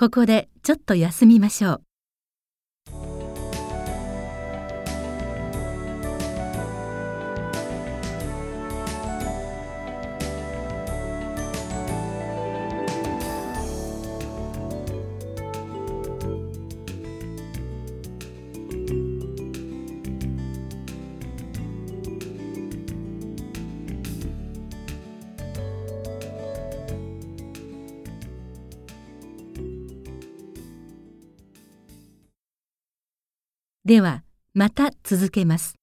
ここでちょっと休みましょう。では、また続けます。